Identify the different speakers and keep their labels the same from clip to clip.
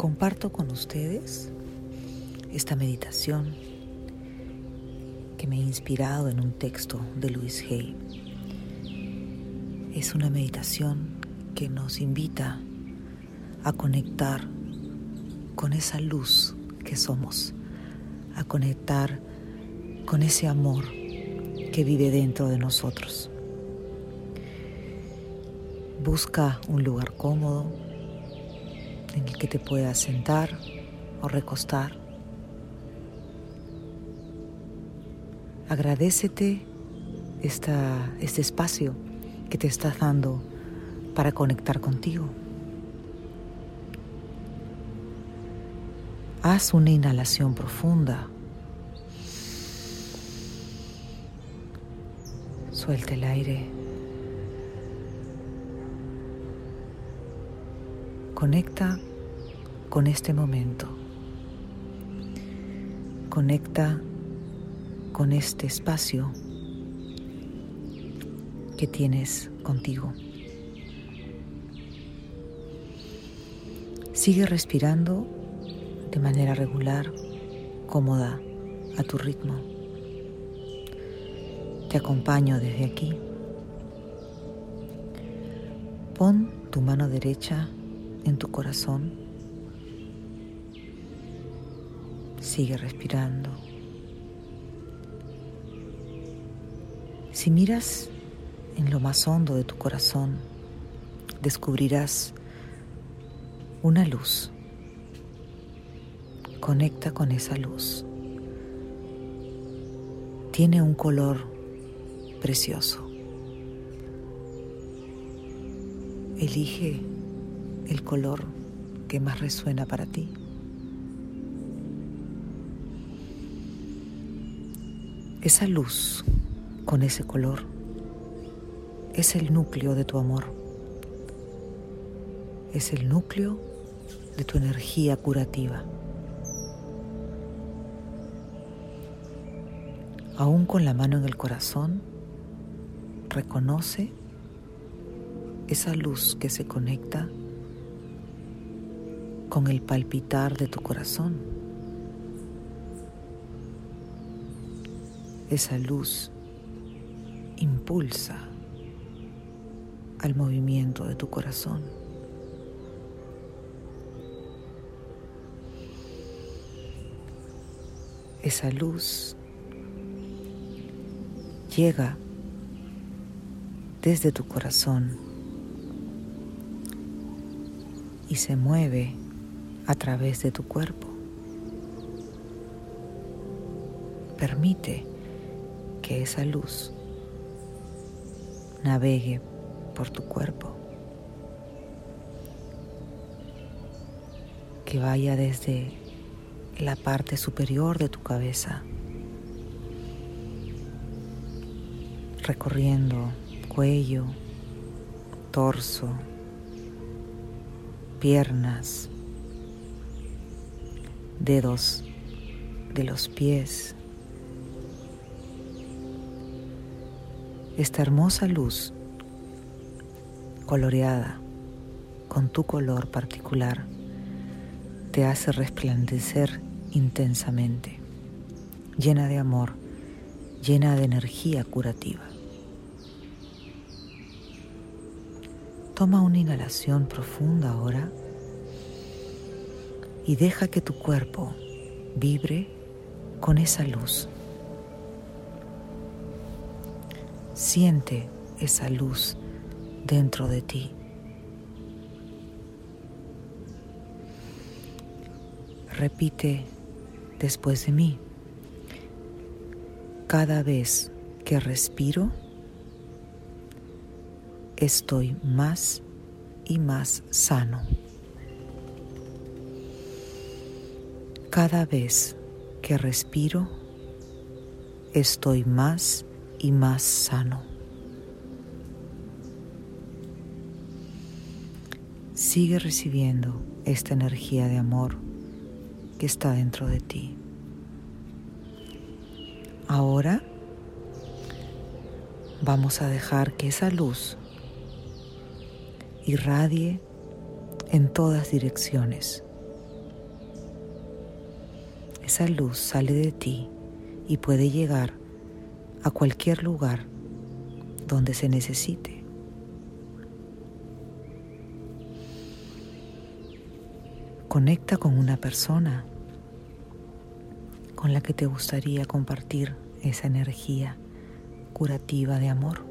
Speaker 1: comparto con ustedes esta meditación que me ha inspirado en un texto de Luis Hay. Es una meditación que nos invita a conectar con esa luz que somos, a conectar con ese amor que vive dentro de nosotros. Busca un lugar cómodo en el que te puedas sentar o recostar. Agradecete esta, este espacio que te estás dando para conectar contigo. Haz una inhalación profunda. Suelta el aire. Conecta con este momento. Conecta con este espacio que tienes contigo. Sigue respirando de manera regular, cómoda, a tu ritmo. Te acompaño desde aquí. Pon tu mano derecha en tu corazón. Sigue respirando. Si miras en lo más hondo de tu corazón, descubrirás una luz Conecta con esa luz. Tiene un color precioso. Elige el color que más resuena para ti. Esa luz con ese color es el núcleo de tu amor. Es el núcleo de tu energía curativa. aún con la mano en el corazón, reconoce esa luz que se conecta con el palpitar de tu corazón. Esa luz impulsa al movimiento de tu corazón. Esa luz llega desde tu corazón y se mueve a través de tu cuerpo. Permite que esa luz navegue por tu cuerpo, que vaya desde la parte superior de tu cabeza recorriendo cuello, torso, piernas, dedos de los pies. Esta hermosa luz coloreada con tu color particular te hace resplandecer intensamente, llena de amor, llena de energía curativa. Toma una inhalación profunda ahora y deja que tu cuerpo vibre con esa luz. Siente esa luz dentro de ti. Repite después de mí. Cada vez que respiro, estoy más y más sano. Cada vez que respiro, estoy más y más sano. Sigue recibiendo esta energía de amor que está dentro de ti. Ahora vamos a dejar que esa luz irradie en todas direcciones, Esa luz sale de ti y puede llegar a cualquier lugar donde se necesite. Conecta con una persona con la que te gustaría compartir esa energía curativa de amor.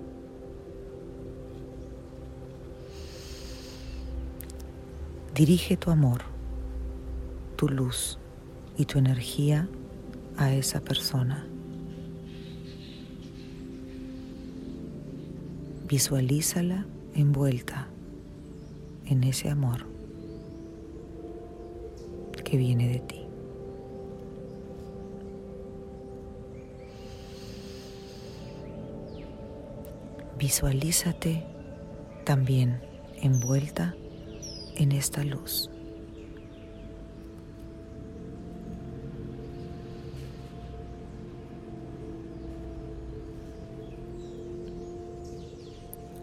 Speaker 1: Dirige tu amor, tu luz y tu energía a esa persona. Visualízala envuelta en ese amor que viene de ti. Visualízate también envuelta en esta luz.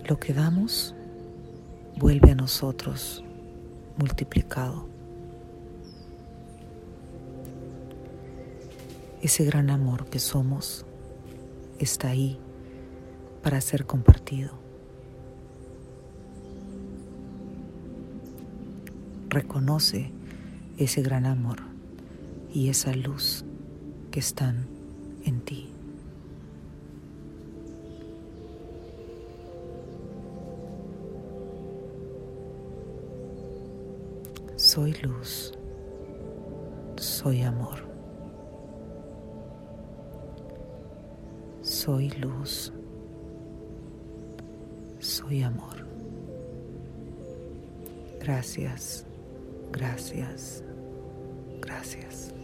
Speaker 1: Lo que damos vuelve a nosotros multiplicado. Ese gran amor que somos está ahí para ser compartido. Reconoce ese gran amor y esa luz que están en ti. Soy luz, soy amor. Soy luz, soy amor. Gracias, gracias, gracias.